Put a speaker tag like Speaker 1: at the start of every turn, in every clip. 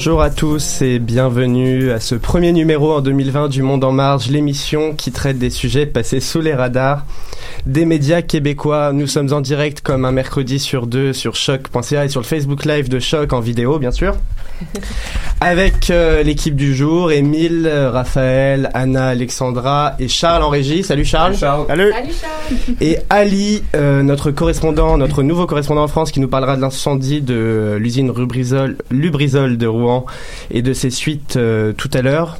Speaker 1: Bonjour à tous et bienvenue à ce premier numéro en 2020 du Monde en Marge, l'émission qui traite des sujets passés sous les radars des médias québécois. Nous sommes en direct comme un mercredi sur deux sur choc.ca et sur le Facebook Live de Choc en vidéo, bien sûr. Avec euh, l'équipe du jour, Émile, Raphaël, Anna, Alexandra et Charles en régie. Salut Charles.
Speaker 2: Salut.
Speaker 1: Salut. Et Ali, euh, notre correspondant, notre nouveau correspondant en France qui nous parlera de l'incendie de l'usine Lubrizol, Lubrizol de Rouen et de ses suites euh, tout à l'heure.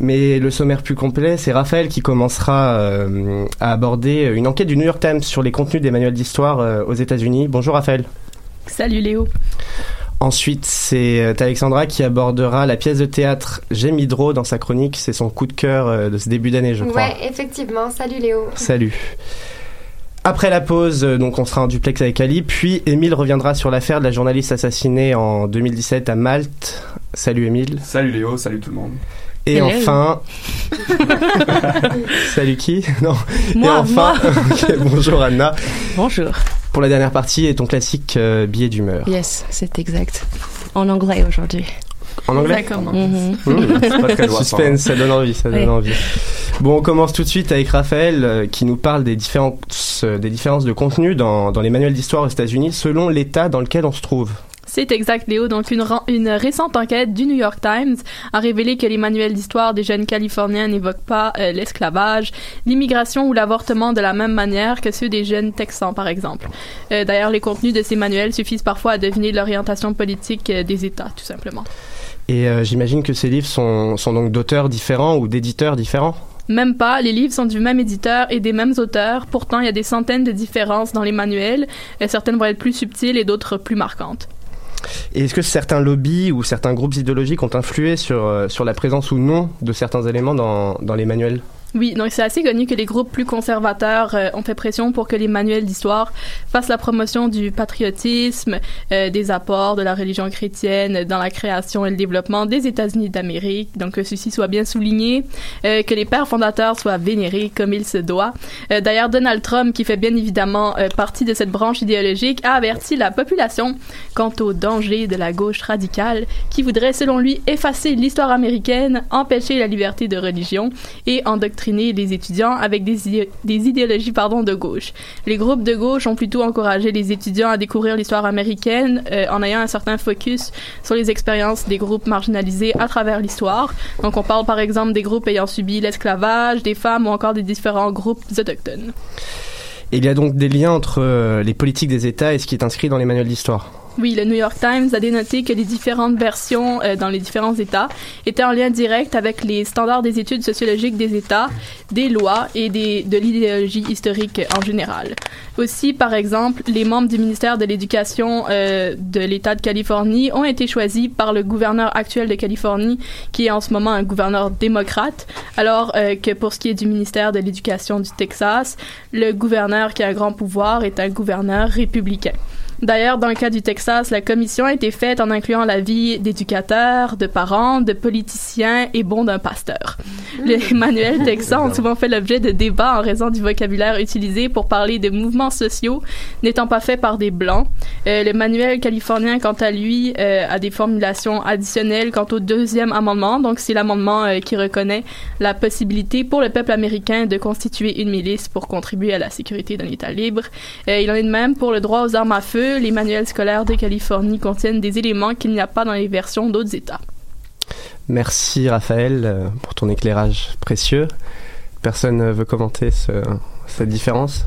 Speaker 1: Mais le sommaire plus complet, c'est Raphaël qui commencera euh, à aborder une enquête du New York Times sur les contenus des manuels d'histoire euh, aux États-Unis. Bonjour Raphaël.
Speaker 2: Salut Léo.
Speaker 1: Ensuite, c'est euh, Alexandra qui abordera la pièce de théâtre J'aime Hydro dans sa chronique. C'est son coup de cœur euh, de ce début d'année, je crois.
Speaker 3: Ouais, effectivement. Salut Léo.
Speaker 1: Salut. Après la pause, euh, donc on sera en duplex avec Ali, puis Émile reviendra sur l'affaire de la journaliste assassinée en 2017 à Malte. Salut Émile.
Speaker 4: Salut Léo, salut tout le monde.
Speaker 1: Et
Speaker 2: Hello.
Speaker 1: enfin, salut qui? Non.
Speaker 2: Moi,
Speaker 1: Et enfin, bonjour Anna.
Speaker 2: Bonjour.
Speaker 1: Pour la dernière partie et ton classique euh, billet d'humeur.
Speaker 2: Yes, c'est exact. En anglais aujourd'hui.
Speaker 1: En anglais. Mmh.
Speaker 4: Pas très loin,
Speaker 1: Suspense, ça donne envie, ça donne
Speaker 2: Oui.
Speaker 1: envie. Bon, on commence tout de suite avec Raphaël euh, qui nous parle des différences, euh, des différences de contenu dans, dans les manuels d'histoire aux États-Unis selon l'état dans lequel on se trouve.
Speaker 2: C'est exact, Léo. Donc, une, une récente enquête du New York Times a révélé que les manuels d'histoire des jeunes Californiens n'évoquent pas euh, l'esclavage, l'immigration ou l'avortement de la même manière que ceux des jeunes Texans, par exemple. Euh, D'ailleurs, les contenus de ces manuels suffisent parfois à deviner l'orientation politique euh, des États, tout simplement.
Speaker 1: Et j'imagine que ces livres sont, sont donc d'auteurs différents ou d'éditeurs différents?
Speaker 2: Même pas, les livres sont du même éditeur et des mêmes auteurs. Pourtant, il y a des centaines de différences dans les manuels. Certaines vont être plus subtiles et d'autres plus marquantes.
Speaker 1: Et est-ce que certains lobbies ou certains groupes idéologiques ont influé sur, euh, la présence ou non de certains éléments dans les manuels?
Speaker 2: Oui, donc c'est assez connu que les groupes plus conservateurs euh, ont fait pression pour que les manuels d'histoire fassent la promotion du patriotisme, euh, des apports de la religion chrétienne dans la création et le développement des États-Unis d'Amérique. Donc que ceci soit bien souligné, euh, que les pères fondateurs soient vénérés comme il se doit. Euh, D'ailleurs, Donald Trump, qui fait bien évidemment euh, partie de cette branche idéologique, a averti la population quant au danger de la gauche radicale, qui voudrait, selon lui, effacer l'histoire américaine, empêcher la liberté de religion et endoctriner les étudiants avec des, des idéologies pardon, de gauche. Les groupes de gauche ont plutôt encouragé les étudiants à découvrir l'histoire américaine euh, en ayant un certain focus sur les expériences des groupes marginalisés à travers l'histoire. Donc on parle par exemple des groupes ayant subi l'esclavage, des femmes ou encore des différents groupes autochtones.
Speaker 1: Il y a donc des liens entre euh, les politiques des États et ce qui est inscrit dans les manuels d'histoire.
Speaker 2: Oui, le New York Times a dénoté que les différentes versions euh, dans les différents États étaient en lien direct avec les standards des études sociologiques des États, des lois et des, de l'idéologie historique en général. Aussi, par exemple, les membres du ministère de l'Éducation euh, de l'État de Californie ont été choisis par le gouverneur actuel de Californie, qui est en ce moment un gouverneur démocrate, alors euh, que pour ce qui est du ministère de l'Éducation du Texas, le gouverneur qui a un grand pouvoir est un gouverneur républicain. D'ailleurs, dans le cas du Texas, la commission a été faite en incluant l'avis d'éducateurs, de parents, de politiciens et bon d'un pasteur. Les manuels texans ont souvent fait l'objet de débats en raison du vocabulaire utilisé pour parler de mouvements sociaux n'étant pas faits par des blancs. Euh, le manuel californien, quant à lui, euh, a des formulations additionnelles quant au deuxième amendement. Donc, c'est l'amendement euh, qui reconnaît la possibilité pour le peuple américain de constituer une milice pour contribuer à la sécurité d'un État libre. Euh, il en est de même pour le droit aux armes à feu. Les manuels scolaires de Californie contiennent des éléments qu'il n'y a pas dans les versions d'autres États.
Speaker 1: Merci Raphaël euh, pour ton éclairage précieux. Personne veut commenter ce- cette différence?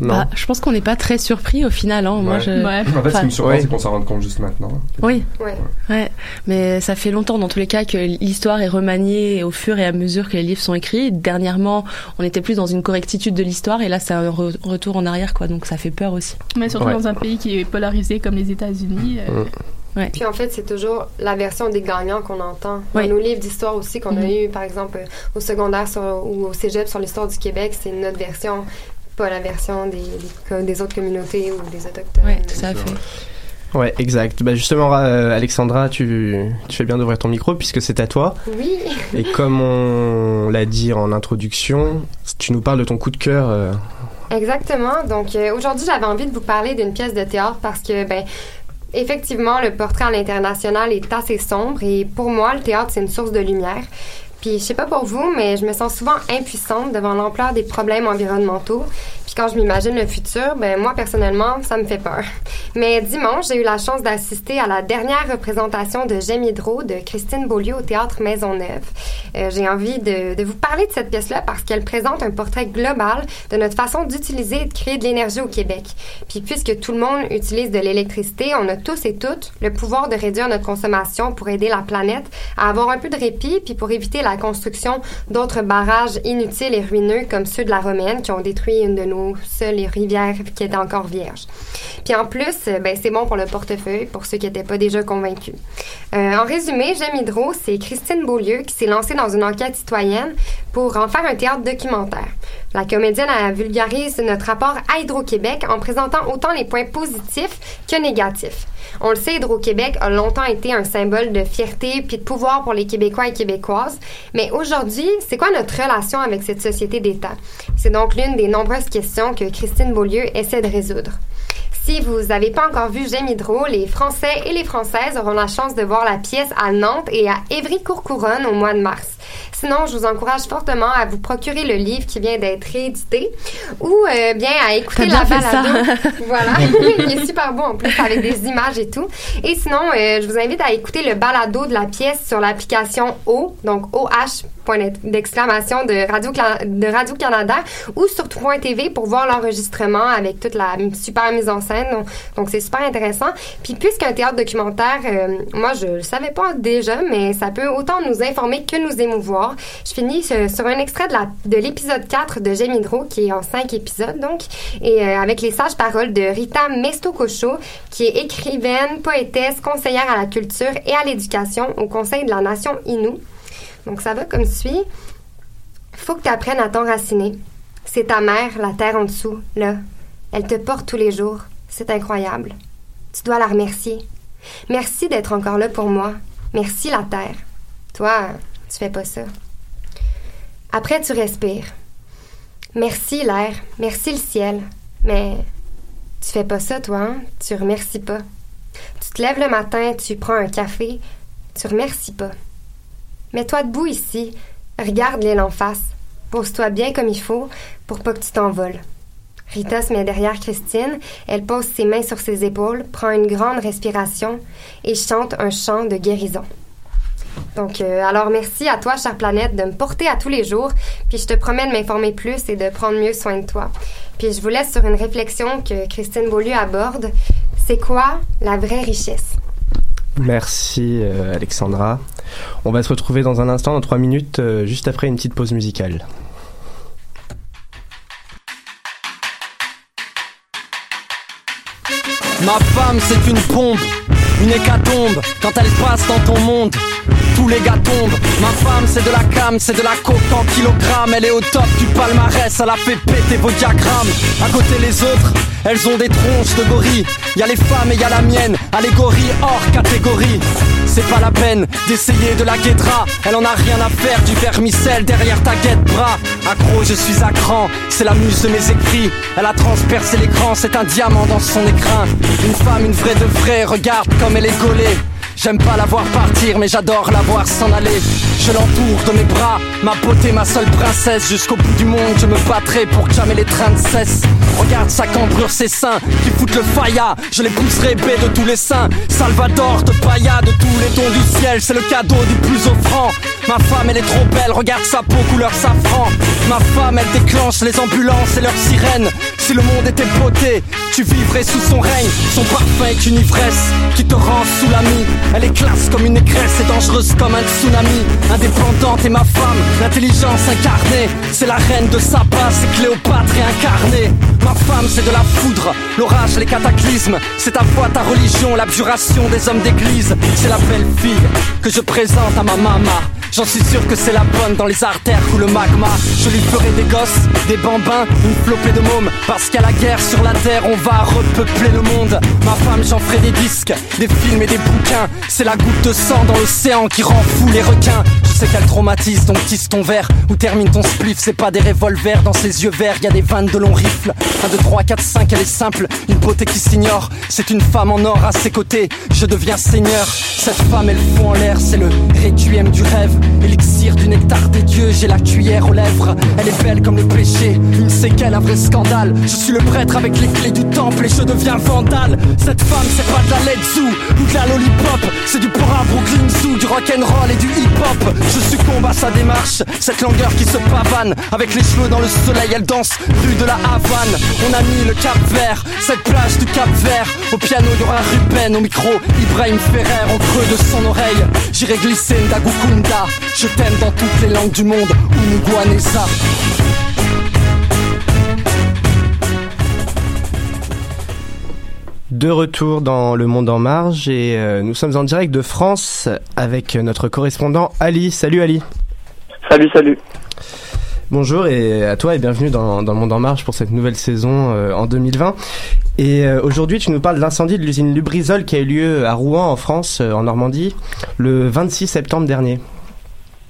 Speaker 1: Non.
Speaker 3: Bah, je pense qu'on n'est pas très surpris au final. Hein. Moi,
Speaker 4: Ouais. En fait, ce qui me surprend,
Speaker 1: Ouais.
Speaker 4: c'est qu'on s'en rende compte juste maintenant.
Speaker 3: Oui,
Speaker 5: Ouais.
Speaker 3: ouais. Mais ça fait longtemps, dans tous les cas, que l'histoire est remaniée au fur et à mesure que les livres sont écrits. Dernièrement, on était plus dans une correctitude de l'histoire, et là, c'est un re- retour en arrière, quoi. Donc, ça fait peur aussi.
Speaker 2: Mais surtout
Speaker 1: Ouais.
Speaker 2: dans un pays qui est polarisé comme les États-Unis. euh,
Speaker 1: Mm.
Speaker 5: Puis en fait, c'est toujours la version des gagnants qu'on entend. Dans
Speaker 3: Oui.
Speaker 5: nos livres d'histoire aussi qu'on a
Speaker 3: Mhm.
Speaker 5: eu, par exemple, au secondaire sur- ou au cégep sur l'histoire du Québec, c'est notre version, pas la version des, des, des autres communautés ou des autochtones.
Speaker 3: Ouais, tout à fait.
Speaker 1: Ouais, exact. Bah justement, euh, Alexandra, tu, tu fais bien d'ouvrir ton micro puisque c'est à toi.
Speaker 5: Oui.
Speaker 1: Et comme on l'a dit en introduction, tu nous parles de ton coup de cœur. euh,
Speaker 5: Exactement. Donc euh, aujourd'hui, j'avais envie de vous parler d'une pièce de théâtre parce que, ben, effectivement, le portrait à l'international est assez sombre et pour moi, le théâtre, c'est une source de lumière. Puis je sais pas pour vous, mais je me sens souvent impuissante devant l'ampleur des problèmes environnementaux. Quand je m'imagine le futur, ben moi personnellement, ça me fait peur. Mais dimanche, j'ai eu la chance d'assister à la dernière représentation de J'aime Hydro de Christine Beaulieu au théâtre Maisonneuve. Euh, j'ai envie de, de vous parler de cette pièce-là parce qu'elle présente un portrait global de notre façon d'utiliser et de créer de l'énergie au Québec. Puis puisque tout le monde utilise de l'électricité, on a tous et toutes le pouvoir de réduire notre consommation pour aider la planète à avoir un peu de répit puis pour éviter la construction d'autres barrages inutiles et ruineux comme ceux de la Romaine qui ont détruit une de nos seules rivières qui était encore vierge. Puis en plus, euh, ben, c'est bon pour le portefeuille pour ceux qui n'étaient pas déjà convaincus. Euh, en résumé, J'aime Hydro, c'est Christine Beaulieu qui s'est lancée dans une enquête citoyenne pour en faire un théâtre documentaire. La comédienne elle vulgarise notre rapport à Hydro-Québec en présentant autant les points positifs que négatifs. On le sait, Hydro-Québec a longtemps été un symbole de fierté puis de pouvoir pour les Québécois et Québécoises. Mais aujourd'hui, c'est quoi notre relation avec cette société d'État? C'est donc l'une des nombreuses questions que Christine Beaulieu essaie de résoudre. Si vous n'avez pas encore vu J'aime Hydro, les Français et les Françaises auront la chance de voir la pièce à Nantes et à Évry-Courcouronne au mois de mars. Sinon, je vous encourage fortement à vous procurer le livre qui vient d'être réédité ou euh, bien à écouter la balado. voilà, il est super beau en plus avec des images et tout. Et sinon, euh, je vous invite à écouter le balado de la pièce sur l'application O, donc OH point d'exclamation de Radio de Radio Canada ou sur Point.tv pour voir l'enregistrement avec toute la super mise en scène. Donc, c'est super intéressant. Puis puisqu'un théâtre documentaire, euh, moi je le savais pas déjà, mais ça peut autant nous informer que nous émouvoir. Je finis sur, un extrait de l'épisode 4 de Hydro qui est en 5 épisodes donc et euh, avec les sages paroles de Rita Mestococho qui est écrivaine, poétesse, conseillère à la culture et à l'éducation au Conseil de la Nation Innu. Donc ça va comme suit. Faut que tu apprennes à t'enraciner. C'est ta mère, la terre en dessous, là. Elle te porte tous les jours. C'est incroyable. Tu dois la remercier. Merci d'être encore là pour moi. Merci la terre. Toi, tu fais pas ça. Après, tu respires. Merci l'air. Merci le ciel. Mais tu fais pas ça, toi, hein? Tu remercies pas. Tu te lèves le matin, tu prends un café. Tu remercies pas. Mets-toi debout ici. Regarde l'île en face. Pose-toi bien comme il faut pour pas que tu t'envoles. Rita se met derrière Christine, elle pose ses mains sur ses épaules, prend une grande respiration et chante un chant de guérison. Donc, euh, alors merci à toi, chère planète, de me porter à tous les jours, puis je te promets de m'informer plus et de prendre mieux soin de toi. Puis je vous laisse sur une réflexion que Christine Beaulieu aborde. C'est quoi la vraie richesse?
Speaker 1: Merci euh, Alexandra. On va se retrouver dans un instant, dans trois minutes, euh, juste après une petite pause musicale.
Speaker 6: Ma femme, c'est une bombe, une hécatombe quand elle passe dans ton monde. Tous les gars tombent. Ma femme, c'est de la cam, c'est de la coke en kilogrammes. Elle est au top du palmarès, elle a fait péter vos diagrammes. À côté les autres, elles ont des tronches de gorilles. Y a les femmes et y a la mienne, allégorie hors catégorie. C'est pas la peine d'essayer de la guédra. Elle en a rien à faire du vermicelle derrière ta guette bras. Accro, je suis à cran, c'est la muse de mes écrits. Elle a transpercé l'écran, c'est un diamant dans son écrin. Une femme, une vraie de vraie, regarde comme elle est gaulée. J'aime pas la voir partir, mais j'adore la voir s'en aller. Je l'entoure de mes bras, ma beauté, ma seule princesse. Jusqu'au bout du monde, je me battrai pour que jamais les trains ne cessent. Regarde sa cambrure, ses seins qui foutent le faïa. Je les pousserai de tous les seins. Salvador de Paya, de tous les dons du ciel, c'est le cadeau du plus offrant. Ma femme, elle est trop belle, regarde sa peau couleur safran. Ma femme, elle déclenche les ambulances et leurs sirènes. Si le monde était beauté, tu vivrais sous son règne. Son parfum est une ivresse qui te rend sous l'ami. Elle est classe comme une égresse et dangereuse comme un tsunami. Indépendante et ma femme, l'intelligence incarnée. C'est la reine de Saba, c'est Cléopâtre réincarnée. Ma femme, c'est de la foudre, l'orage, les cataclysmes. C'est ta foi, ta religion, l'abjuration des hommes d'église. C'est la belle fille que je présente à ma maman. J'en suis sûr que c'est la bonne dans les artères ou le magma. Je lui ferai des gosses, des bambins, une flopée de mômes. Parce qu'à la guerre sur la terre, on va repeupler le monde. Ma femme, j'en ferai des disques, des films et des bouquins. C'est la goutte de sang dans l'océan qui rend fou les requins. Je sais qu'elle traumatise, donc tisse ton verre ou termine ton spliff. C'est pas des revolvers dans ses yeux verts, y a des vannes de longs rifles. 1, 2, 3, 4, 5, elle est simple, une beauté qui s'ignore. C'est une femme en or à ses côtés, je deviens seigneur. Cette femme, elle fout en l'air, c'est le requiem du rêve. Élixir du nectar des dieux, j'ai la cuillère aux lèvres. Elle est belle comme le péché, une séquelle, un vrai scandale. Je suis le prêtre avec les clés du temple et je deviens vandale. Cette femme, c'est pas de la Led Zoo ou de la lollipop, c'est du pora Brooklyn Zoo, du rock'n'roll et du hip-hop. Je succombe à sa démarche, cette langueur qui se pavane. Avec les cheveux dans le soleil, elle danse rue de la Havane. On a mis le cap vert, cette plage du cap vert. Au piano, il y Ruben, au micro, Ibrahim Ferrer, en creux de son oreille. J'irai glisser Ndagukunda. Je t'aime dans toutes les langues du monde, Uniguanesa.
Speaker 1: De retour dans Le Monde en Marge et euh, nous sommes en direct de France avec notre correspondant Ali. Salut Ali.
Speaker 7: Salut, salut.
Speaker 1: Bonjour et à toi et bienvenue dans, dans Le Monde en Marche pour cette nouvelle saison euh, en 2020. Et euh, aujourd'hui, tu nous parles de l'incendie de l'usine Lubrizol qui a eu lieu à Rouen en France, en Normandie, le 26 septembre dernier.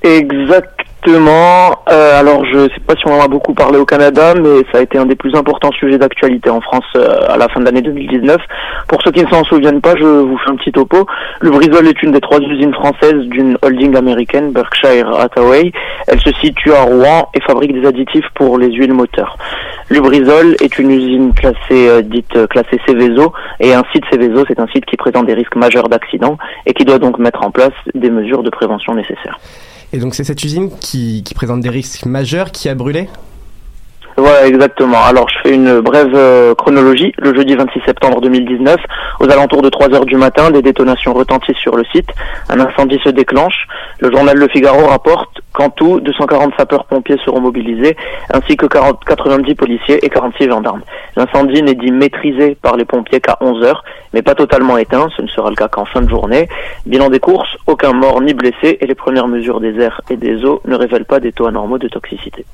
Speaker 7: Exactement. Euh, alors, je sais pas si on en a beaucoup parlé au Canada, mais ça a été un des plus importants sujets d'actualité en France euh, à la fin de l'année 2019. Pour ceux qui ne s'en souviennent pas, je vous fais un petit topo. Le Brisol est une des trois usines françaises d'une holding américaine, Berkshire Hathaway. Elle se situe à Rouen et fabrique des additifs pour les huiles moteurs. Lubrizol est une usine classée euh, dite euh, classée Céveso et un site Céveso, c'est un site qui présente des risques majeurs d'accident et qui doit donc mettre en place des mesures de prévention nécessaires.
Speaker 1: Et donc c'est cette usine qui, présente des risques majeurs qui a brûlé
Speaker 7: Voilà, exactement. Alors, je fais une brève euh, chronologie. Le jeudi 26 septembre 2019, aux alentours de 3 heures du matin, des détonations retentissent sur le site. Un incendie se déclenche. Le journal Le Figaro rapporte qu'en tout, 240 sapeurs-pompiers seront mobilisés, ainsi que 40, 90 policiers et 46 gendarmes. L'incendie n'est dit maîtrisé par les pompiers qu'à 11 heures, mais pas totalement éteint. Ce ne sera le cas qu'en fin de journée. Bilan des courses, aucun mort ni blessé, et les premières mesures des airs et des eaux ne révèlent pas des taux anormaux de toxicité.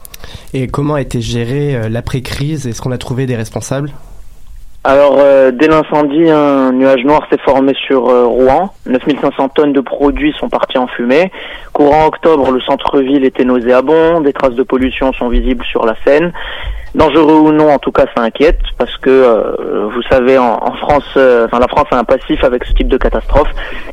Speaker 1: Et comment a été gérée euh, l'après-crise? Est-ce qu'on a trouvé des responsables?
Speaker 7: Alors, euh, dès l'incendie, un nuage noir s'est formé sur euh, Rouen. 9500 tonnes de produits sont partis en fumée. Courant octobre, le centre-ville était nauséabond. Des traces de pollution sont visibles sur la Seine. Dangereux ou non, en tout cas, ça inquiète parce que euh, vous savez, en, en France, euh, enfin la France a un passif avec ce type de catastrophe.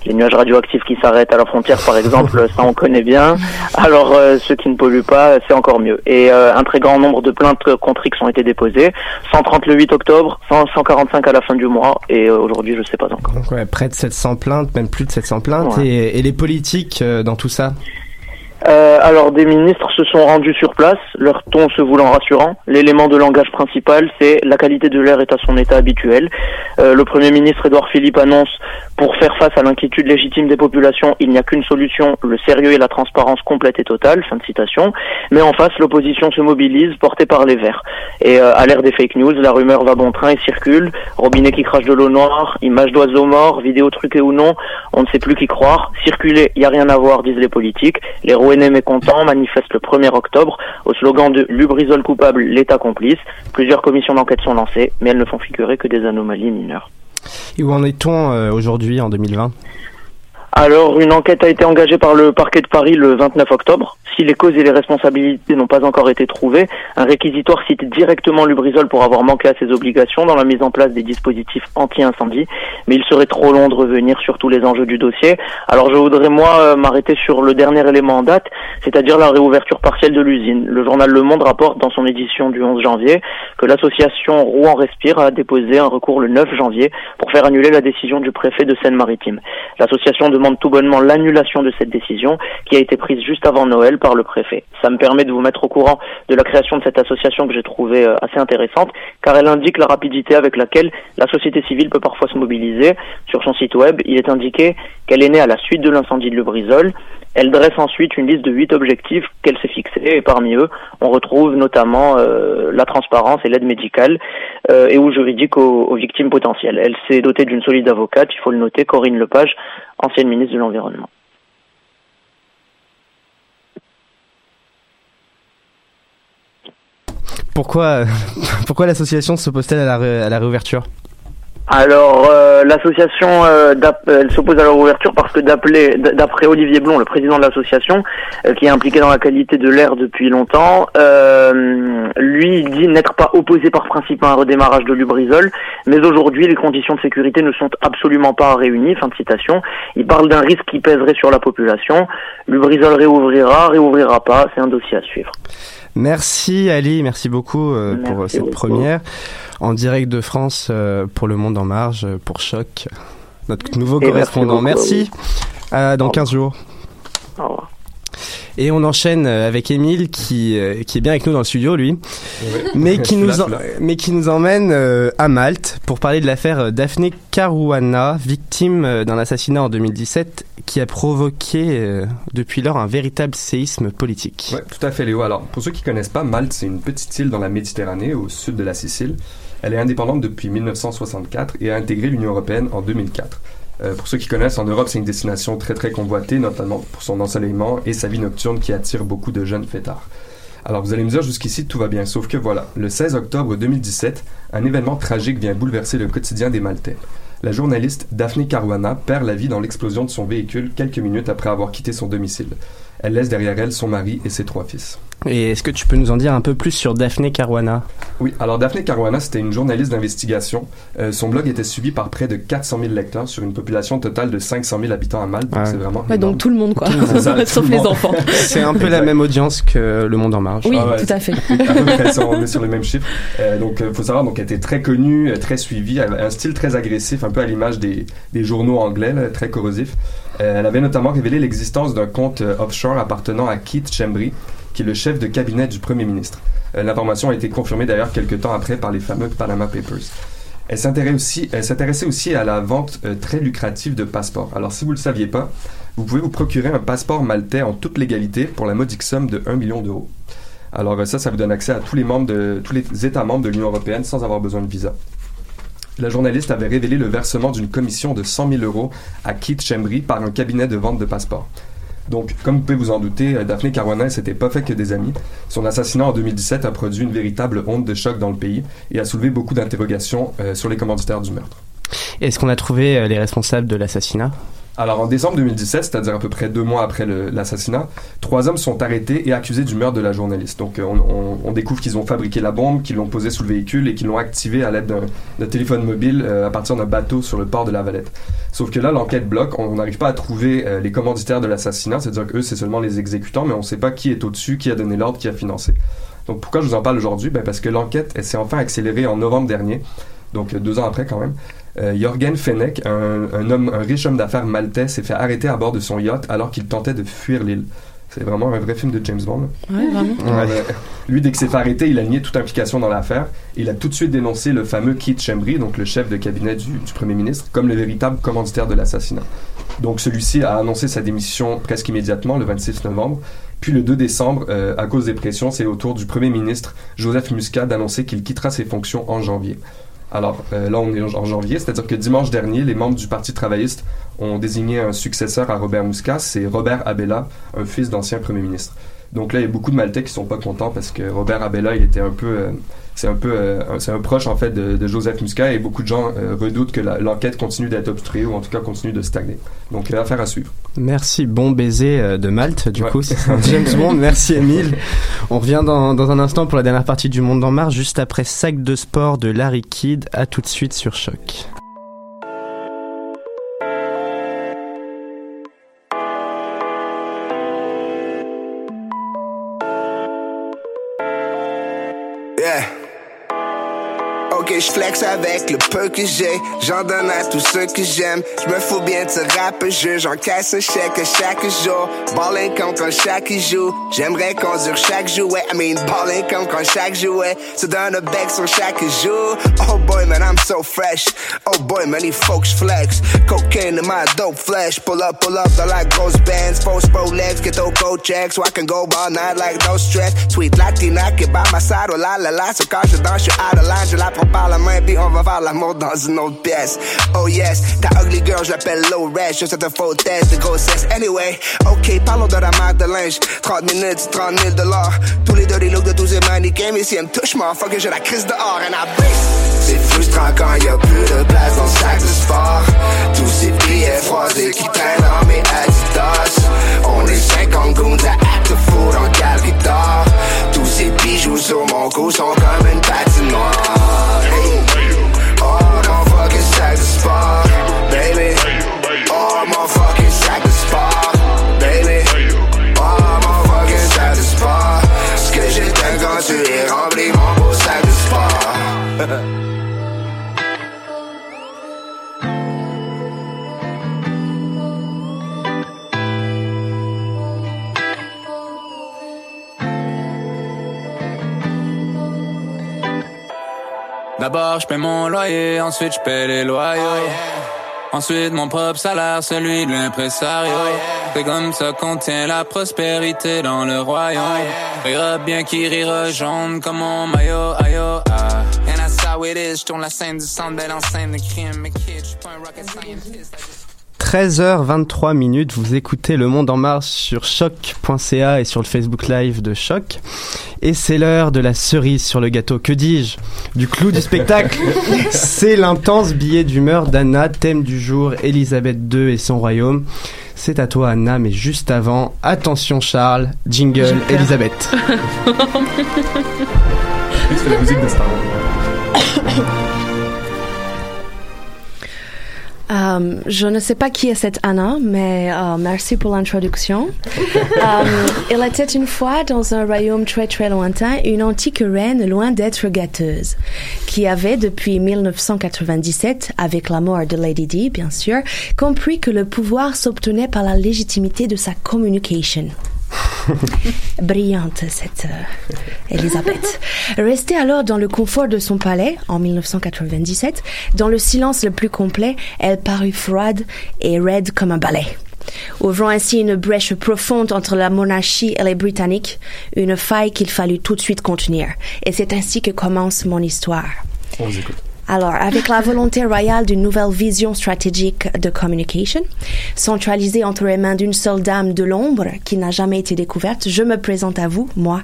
Speaker 7: Les nuages radioactifs qui s'arrêtent à la frontière, par exemple, ça on connaît bien. Alors euh, ceux qui ne polluent pas, c'est encore mieux. Et euh, un très grand nombre de plaintes contre X ont été déposées. 130 le 8 octobre, 100 145 à la fin du mois, et euh, aujourd'hui, je sais pas encore.
Speaker 1: Donc, ouais, près de 700 plaintes, même plus de 700 plaintes.
Speaker 7: Ouais.
Speaker 1: Et, et les politiques euh, dans tout ça?
Speaker 7: Euh, alors des ministres se sont rendus sur place, leur ton se voulant rassurant. L'élément de langage principal, c'est la qualité de l'air est à son état habituel. Euh, le Premier ministre Édouard Philippe annonce pour faire face à l'inquiétude légitime des populations, il n'y a qu'une solution, le sérieux et la transparence complète et totale. Fin de citation. Mais en face, l'opposition se mobilise, portée par les Verts. Et euh, à l'ère des fake news, la rumeur va bon train et circule. Robinet qui crache de l'eau noire, images d'oiseaux morts, vidéos truquées ou non, on ne sait plus qui croire. Circuler, il y a rien à voir, disent les politiques. Les Rouennais mécontents manifestent le 1er octobre au slogan de Lubrizol coupable, l'État complice. Plusieurs commissions d'enquête sont lancées, mais elles ne font figurer que des anomalies mineures.
Speaker 1: Et où en est-on euh, aujourd'hui, en 2020
Speaker 7: Alors, une enquête a été engagée par le parquet de Paris le 29 octobre. Si les causes et les responsabilités n'ont pas encore été trouvées, un réquisitoire cite directement Lubrizol pour avoir manqué à ses obligations dans la mise en place des dispositifs anti-incendie. Mais il serait trop long de revenir sur tous les enjeux du dossier. Alors, je voudrais, moi, euh, m'arrêter sur le dernier élément en date, c'est-à-dire la réouverture partielle de l'usine. Le journal Le Monde rapporte dans son édition du 11 janvier que l'association Rouen Respire a déposé un recours le 9 janvier pour faire annuler la décision du préfet de Seine-Maritime. L'association demande tout bonnement l'annulation de cette décision qui a été prise juste avant Noël par le préfet. Ça me permet de vous mettre au courant de la création de cette association que j'ai trouvée euh, assez intéressante car elle indique la rapidité avec laquelle la société civile peut parfois se mobiliser. Sur son site web, il est indiqué qu'elle est née à la suite de l'incendie de Lubrizol. Elle dresse ensuite une liste de huit objectifs qu'elle s'est fixés et parmi eux, on retrouve notamment euh, la transparence et l'aide médicale euh, et ou juridique aux, victimes potentielles. Elle s'est dotée d'une solide avocate, il faut le noter, Corinne Lepage, ancienne ministre de l'Environnement.
Speaker 1: Pourquoi, l'association la, ré- à la réouverture?
Speaker 7: Alors, euh, l'association, euh, d'ap- elle s'oppose à leur ouverture parce que d'après Olivier Blond, le président de l'association, euh, qui est impliqué dans la qualité de l'air depuis longtemps, euh, lui, il dit n'être pas opposé par principe à un redémarrage de Lubrizol, mais aujourd'hui, les conditions de sécurité ne sont absolument pas réunies. Fin de citation. Il parle d'un risque qui pèserait sur la population. Lubrizol réouvrira, réouvrira pas, c'est un dossier à suivre.
Speaker 1: Merci Ali, merci beaucoup euh, pour euh, cette
Speaker 7: beaucoup.
Speaker 1: première en direct de France euh, pour Le Monde en Marge, pour Choc, notre nouveau
Speaker 7: Et
Speaker 1: correspondant. Merci. À dans 15 jours.
Speaker 7: Au revoir.
Speaker 1: Et on enchaîne euh, avec Émile qui, euh, qui est bien avec nous dans le studio, lui, mais, qui nous en- mais qui nous emmène euh, à Malte pour parler de l'affaire Daphné Caruana, victime d'un assassinat en 2017 qui a provoqué depuis lors un véritable séisme politique.
Speaker 4: Ouais, tout à fait, Léo. Alors, pour ceux qui connaissent pas, Malte, c'est une petite île dans la Méditerranée, au sud de la Sicile. Elle est indépendante depuis 1964 et a intégré l'Union européenne en 2004. Euh, pour ceux qui connaissent, en Europe, c'est une destination très très convoitée, notamment pour son ensoleillement et sa vie nocturne qui attire beaucoup de jeunes fêtards. Alors vous allez me dire jusqu'ici tout va bien, sauf que voilà, le 16 octobre 2017, un événement tragique vient bouleverser le quotidien des Maltais. La journaliste Daphne Caruana perd la vie dans l'explosion de son véhicule quelques minutes après avoir quitté son domicile. Elle laisse derrière elle son mari et ses trois fils.
Speaker 1: Et est-ce que tu peux nous en dire un peu plus sur Daphné Caruana?
Speaker 4: Oui, alors Daphne Caruana, c'était une journaliste d'investigation. Euh, son blog était suivi par près de 400 000 lecteurs sur une population totale de 500 000 habitants à Malte, donc
Speaker 1: Ouais.
Speaker 4: c'est vraiment
Speaker 3: Ouais, donc tout le monde, quoi.
Speaker 4: Ça,
Speaker 3: Sauf
Speaker 4: le
Speaker 3: les enfants.
Speaker 1: C'est un peu la même audience que Le Monde en Marge.
Speaker 3: Oui,
Speaker 4: Ah ouais,
Speaker 3: tout à fait.
Speaker 4: à peu près ça, on est sur le même chiffre. Euh, donc, il faut savoir, donc, elle était très connue, euh, très suivie, elle avait un style très agressif, un peu à l'image des, des journaux anglais, là, très corrosif. Euh, elle avait notamment révélé l'existence d'un compte euh, offshore appartenant à Keith Chambry, qui est le chef de cabinet du premier ministre. Euh, L'information a été confirmée d'ailleurs quelques temps après par les fameux Panama Papers. Elle s'intéressait aussi, à la vente euh, très lucrative de passeports. Alors, si vous ne le saviez pas, vous pouvez vous procurer un passeport maltais en toute légalité pour la modique somme de 1 million d'euros. Alors euh, ça, ça vous donne accès à tous les membres de tous les États membres de l'Union européenne sans avoir besoin de visa. La journaliste avait révélé le versement d'une commission de 100 000 euros à Keith Chambry par un cabinet de vente de passeports. Donc, comme vous pouvez vous en douter, euh, Daphne Caruana s'était pas fait que des amis. Son assassinat en 2017 a produit une véritable onde de choc dans le pays et a soulevé beaucoup d'interrogations euh, sur les commanditaires du meurtre.
Speaker 1: Est-ce qu'on a trouvé euh, les responsables de l'assassinat?
Speaker 4: Alors, en décembre 2017, c'est-à-dire à peu près deux mois après l'assassinat, trois hommes sont arrêtés et accusés du meurtre de la journaliste. Donc, euh, on, on- on découvre qu'ils ont fabriqué la bombe, qu'ils l'ont posée sous le véhicule et qu'ils l'ont activée à l'aide d'un téléphone mobile euh, à partir d'un bateau sur le port de la Valette. Sauf que là, l'enquête bloque. On n'arrive pas à trouver euh, les commanditaires de l'assassinat, c'est-à-dire qu'eux, c'est seulement les exécutants, mais on ne sait pas qui est au-dessus, qui a donné l'ordre, qui a financé. Donc, pourquoi je vous en parle aujourd'hui? Ben, Parce que l'enquête s'est enfin accélérée en novembre dernier, donc euh, deux ans après quand même. Euh, Jorgen Fenech, un, un homme, un riche homme d'affaires maltais, s'est fait arrêter à bord de son yacht alors qu'il tentait de fuir l'île. C'est vraiment un vrai film de James Bond.
Speaker 3: Ouais, vraiment.
Speaker 4: Ouais. Euh, Lui, dès que s'est fait arrêter, il a nié toute implication dans l'affaire. Il a tout de suite dénoncé le fameux Keith Chambry, donc le chef de cabinet du, du Premier ministre, comme le véritable commanditaire de l'assassinat. Donc celui-ci a annoncé sa démission presque immédiatement, le 26 novembre. Puis le 2 décembre, euh, à cause des pressions, c'est au tour du Premier ministre Joseph Muscat d'annoncer qu'il quittera ses fonctions en janvier. Alors euh, là, on est en janvier, c'est-à-dire que dimanche dernier, les membres du Parti travailliste ont désigné un successeur à Robert Muscat, c'est Robert Abella, un fils d'ancien Premier ministre. Donc là, il y a beaucoup de Maltais qui sont pas contents parce que Robert Abella, il était un peu, euh, c'est un peu, euh, c'est un proche en fait de, de Joseph Muscat et beaucoup de gens euh, redoutent que l'enquête continue d'être obstruée ou en tout cas continue de stagner. Donc euh, affaire à suivre.
Speaker 1: Merci, bon baiser de Malte, du
Speaker 4: Ouais.
Speaker 1: coup, c'est un James Bond, merci Emile. On revient dans, dans un instant pour la dernière partie du Monde en Marche, juste après Sac de sport de Larry Kidd, à tout de suite sur Choc.
Speaker 8: Ok, je flex avec le peu que j'ai. J'en donne à tous ceux que j'aime. Je me fous bien de ce rap jeu. J'encaisse un chèque chaque jour. Ballin' comme quand chaque joue. J'aimerais qu'on dure chaque jouet. I mean, ballin' comme quand chaque jouet. Se donne un bec sur chaque jour. Oh boy, man, I'm so fresh. Oh boy, man, these folks flex. Cocaine in my dope flesh. Pull up, pull up dans la grosse bands. Post Rolex, get those coat check. So I can go all night like no stress. Sweet Latina est by my side. Oh la la la. So quand je danse, suis out of line. Je la prends par la main, puis on va faire l'amour dans une autre pièce. Oh yes, ta ugly girl, je l'appelle low res. Juste un faux test de grossesse. Anyway, ok, parlons de la marque de linge. 30 minutes, 30 000 dollars. Tous les dirty looks de tous ces mannequins. Mais si elle me touche, fuck, j'ai la crise dehors. And I C'est frustrant quand y a plus de place dans le sac de sport. Tous ces billets froissés qui traînent dans mes Adidas. On est 50 goons à acte fou dans le guitare. Tous ces bijoux sur mon cou sont comme une patinoire. Hey. Oh, mon fucking sac de sport, baby. Oh, mon fucking
Speaker 9: D'abord, je paie mon loyer, ensuite je paie les loyaux. Ensuite, mon propre salaire, celui de l'impresario. C'est comme ça qu'on tient la prospérité dans le royaume. Rira bien qui rira jaune comme mon maillot, aïe, oh, ah. And that's how it is, je tourne la scène du centre en scène de crime. Mais kid, je suis pas un rocket scientist.
Speaker 1: 13h23 minutes, vous écoutez Le Monde en Marche sur choc.ca et sur le Facebook Live de Choc. Et c'est l'heure de la cerise sur le gâteau, que dis-je? Du clou du spectacle C'est l'intense billet d'humeur d'Anna, thème du jour, Elisabeth II et son royaume. C'est à toi Anna, mais juste avant, attention Charles, jingle. Elisabeth.
Speaker 4: C'est la musique de Star Wars.
Speaker 3: Euh, je ne sais pas qui est cette Anna, mais euh, merci pour l'introduction. Euh, il était une fois dans un royaume très très lointain une antique reine loin d'être gâteuse, qui avait depuis 1997, avec la mort de Lady Di bien sûr, compris que le pouvoir s'obtenait par la légitimité de sa communication. Brillante cette euh, Elisabeth. Restée alors dans le confort de son palais en 1997, dans le silence le plus complet, elle parut froide et raide comme un balai. Ouvrant ainsi une brèche profonde entre la monarchie et les Britanniques, une faille qu'il fallut tout de suite contenir. Et c'est ainsi que commence mon histoire.
Speaker 4: On écoute.
Speaker 3: Alors, avec la volonté royale d'une nouvelle vision stratégique de communication, centralisée entre les mains d'une seule dame de l'ombre qui n'a jamais été découverte, je me présente à vous, moi,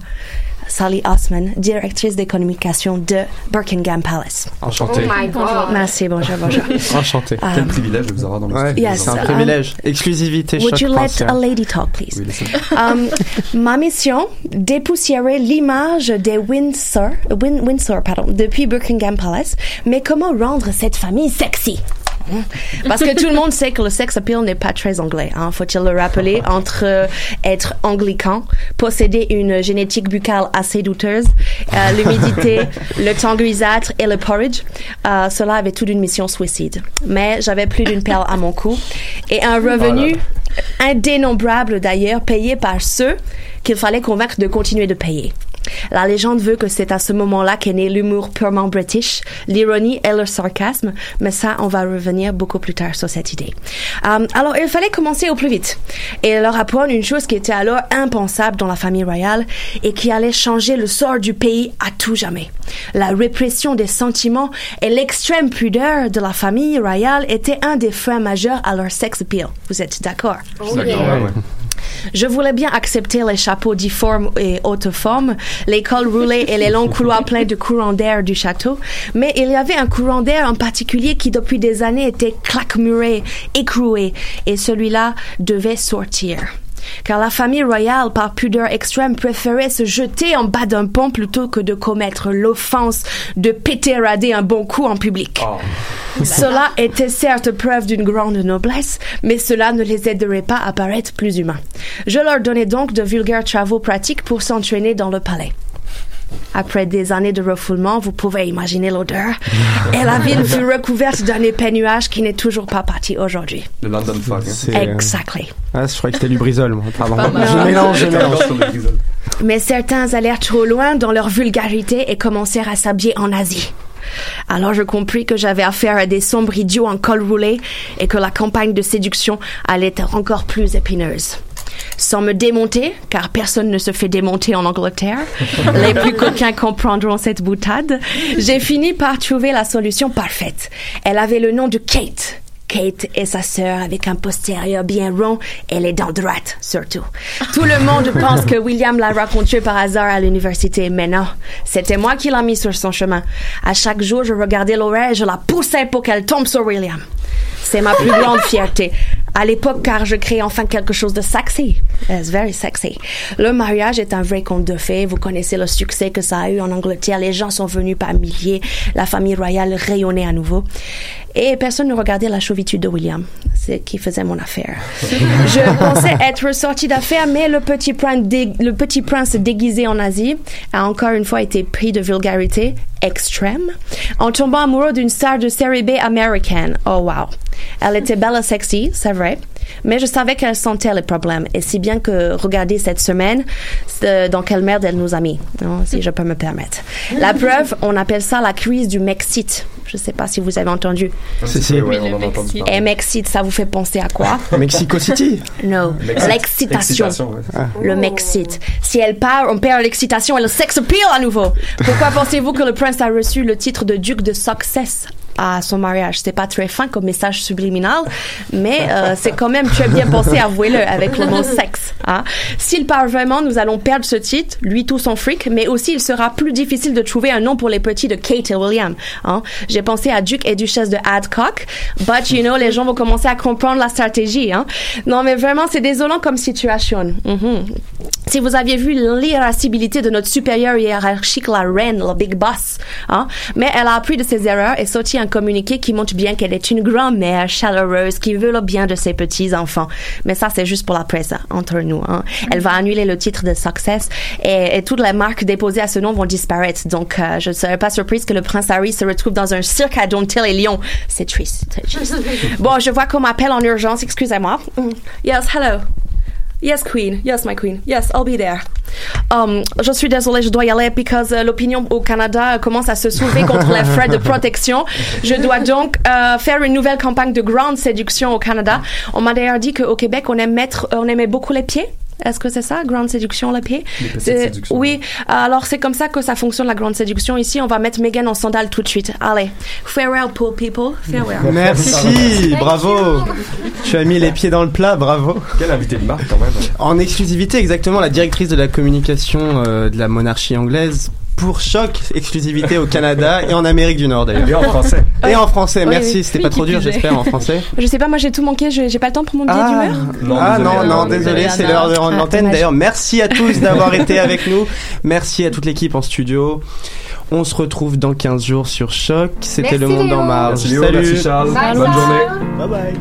Speaker 3: Sally Osman, directrice des communications de Buckingham Palace.
Speaker 1: Enchanté.
Speaker 5: Oh my God.
Speaker 3: Merci, bonjour, bonjour.
Speaker 1: Enchanté.
Speaker 3: Um,
Speaker 4: Quel privilège de vous avoir dans le studio.
Speaker 3: Yes,
Speaker 1: c'est un
Speaker 3: um,
Speaker 1: privilège. Exclusivité
Speaker 3: Would you let a lady talk, please?
Speaker 4: Oui,
Speaker 3: Um, ma mission, dépoussiérer l'image des Windsor, Win- Windsor pardon, depuis Buckingham Palace, mais comment rendre cette famille sexy? Hein? Parce que tout le monde sait que le sex appeal n'est pas très anglais, hein, faut-il le rappeler, entre euh, être anglican, posséder une génétique buccale assez douteuse, euh, l'humidité, le temps grisâtre et le porridge, euh, cela avait toute une mission suicide. Mais j'avais plus d'une perle à mon cou et un revenu indénombrable d'ailleurs payé par ceux qu'il fallait convaincre de continuer de payer. La légende veut que c'est à ce moment-là qu'est né l'humour purement british, l'ironie et le sarcasme, mais ça, on va revenir beaucoup plus tard sur cette idée. Euh, alors, il fallait commencer au plus vite et leur apprendre une chose qui était alors impensable dans la famille royale et qui allait changer le sort du pays à tout jamais. La répression des sentiments et l'extrême pudeur de la famille royale étaient un des freins majeurs à leur sex appeal. Vous êtes d'accord? Je voulais bien accepter les chapeaux difformes et haute forme, les cols roulés et les longs couloirs pleins de courants d'air du château, mais il y avait un courant d'air en particulier qui depuis des années était claquemuré, écroué, et celui-là devait sortir. Car la famille royale, par pudeur extrême, préférait se jeter en bas d'un pont plutôt que de commettre l'offense de péter rader un bon coup en public. Cela était certes preuve d'une grande noblesse, mais cela ne les aiderait pas à paraître plus humains. Je leur donnais donc de vulgaires travaux pratiques pour s'entraîner dans le palais. Après des années de refoulement, vous pouvez imaginer l'odeur. Et la ville fut recouverte d'un épais nuage qui n'est toujours pas parti aujourd'hui.
Speaker 4: Le London Fog. hein.
Speaker 1: C'est, euh,
Speaker 3: Exactly.
Speaker 1: Ah, je croyais que c'était Lubrizol, moi. Pardon. Je mélange, je mélange.
Speaker 3: Mais certains allèrent trop loin dans leur vulgarité et commencèrent à s'habiller en Asie. Alors je compris que j'avais affaire à des sombres idiots en col roulé et que la campagne de séduction allait être encore plus épineuse. Sans me démonter, car personne ne se fait démonter en Angleterre, les plus coquins comprendront cette boutade, j'ai fini par trouver la solution parfaite. Elle avait le nom de Kate. Kate est sa sœur avec un postérieur bien rond et les dents droites, surtout. Tout le monde pense que William l'a rencontrée par hasard à l'université, mais non. C'était moi qui l'a mis sur son chemin. À chaque jour, je regardais l'horaire et je la poussais pour qu'elle tombe sur William. C'est ma plus grande fierté. À l'époque, car je crée enfin quelque chose de sexy. It's very sexy. Le mariage est un vrai conte de fées. Vous connaissez le succès que ça a eu en Angleterre. Les gens sont venus par milliers. La famille royale rayonnait à nouveau. Et personne ne regardait la chauvitude de William. C'est qui faisait mon affaire. Je pensais être sortie d'affaire, mais le petit, prince le petit prince déguisé en Asie a encore une fois été pris de vulgarité extrême en tombant amoureux d'une star de série B américaine. Oh wow. Elle était belle et sexy, c'est vrai. Mais je savais qu'elle sentait les problèmes. Et si bien que, regardez cette semaine, c'est- dans quelle merde elle nous a mis, hein, si je peux me permettre. La preuve, on appelle ça la crise du Mexite. Je sais pas si vous avez entendu.
Speaker 1: Si, si.
Speaker 4: Ouais, on en a entendu
Speaker 3: Et
Speaker 4: parler.
Speaker 3: Mexite, ça vous fait penser à quoi?
Speaker 1: Mexico City.
Speaker 3: No.
Speaker 4: L'excit-
Speaker 3: L'excitation.
Speaker 4: ouais.
Speaker 1: Ah.
Speaker 3: Le m'excite. Si elle part, on perd l'excitation et le sex appeal à nouveau. Pourquoi pensez-vous que le prince a reçu le titre de duc de Success? À son mariage? C'est pas très fin comme message subliminal, mais euh, c'est quand même très bien pensé, avouez-le, avec le mot sexe. Hein? S'il part vraiment, nous allons perdre ce titre, lui tout son fric, mais aussi il sera plus difficile de trouver un nom pour les petits de Kate et William. Hein? J'ai pensé à duc et duchesse de Adcock, but you know, les gens vont commencer à comprendre la stratégie. Hein? Non, mais vraiment, c'est désolant comme situation. Mhm. Si vous aviez vu l'irascibilité de notre supérieure hiérarchique, la reine, le big boss, mais elle a appris de ses erreurs et sorti un communiqué qui montre bien qu'elle est une grand-mère chaleureuse qui veut le bien de ses petits-enfants. Mais ça, c'est juste pour la presse, hein, entre nous. Hein. Elle va annuler le titre de Success et, et toutes les marques déposées à ce nom vont disparaître. Donc, euh, je ne serais pas surprise que le prince Harry se retrouve dans un cirque à Domptille et Lyon. C'est triste, c'est triste. bon, je vois qu'on m'appelle en urgence, excusez-moi. Yes, hello. Yes, Queen. Yes, my Queen. Yes, I'll be there. Um, je suis désolée, je dois y aller parce que l'opinion au Canada commence à se soulever contre les frais de protection. Je dois donc euh, faire une nouvelle campagne de grande séduction au Canada. On m'a d'ailleurs dit qu'au Québec, on, aime mettre, on aimait beaucoup les pieds. Est-ce que c'est ça, grande séduction, la C'est-
Speaker 4: séductions.
Speaker 3: Oui, alors c'est comme ça que ça fonctionne la grande séduction. Ici, on va mettre Megan en sandales tout de suite. Allez, farewell, poor people, farewell.
Speaker 1: Merci, bravo. Tu as mis les pieds dans le plat, bravo.
Speaker 4: Quel invité de marque quand même.
Speaker 1: En exclusivité, exactement, la directrice de la communication euh, de la monarchie anglaise pour Choc, exclusivité au Canada et en Amérique du Nord d'ailleurs.
Speaker 4: Et en français.
Speaker 1: Et en français, merci.
Speaker 3: oui.
Speaker 1: C'était pas trop dur, j'espère, en français.
Speaker 3: Je sais pas, moi j'ai tout manqué, je- j'ai pas le temps pour mon billet
Speaker 1: Ah,
Speaker 3: d'humeur.
Speaker 4: Non,
Speaker 1: ah non, non,
Speaker 4: Anna,
Speaker 1: désolé, c'est l'heure de
Speaker 3: Ah,
Speaker 1: rendre l'antenne.
Speaker 3: dommage.
Speaker 1: D'ailleurs, merci à tous d'avoir été avec nous. Merci à toute l'équipe en studio. On se retrouve dans 15 jours sur Choc. C'était Le Monde
Speaker 5: Léo.
Speaker 1: en marge.
Speaker 4: Merci Léo,
Speaker 1: Salut.
Speaker 4: merci Charles.
Speaker 5: Bye
Speaker 4: Bonne
Speaker 5: bye.
Speaker 4: journée.
Speaker 1: Bye bye.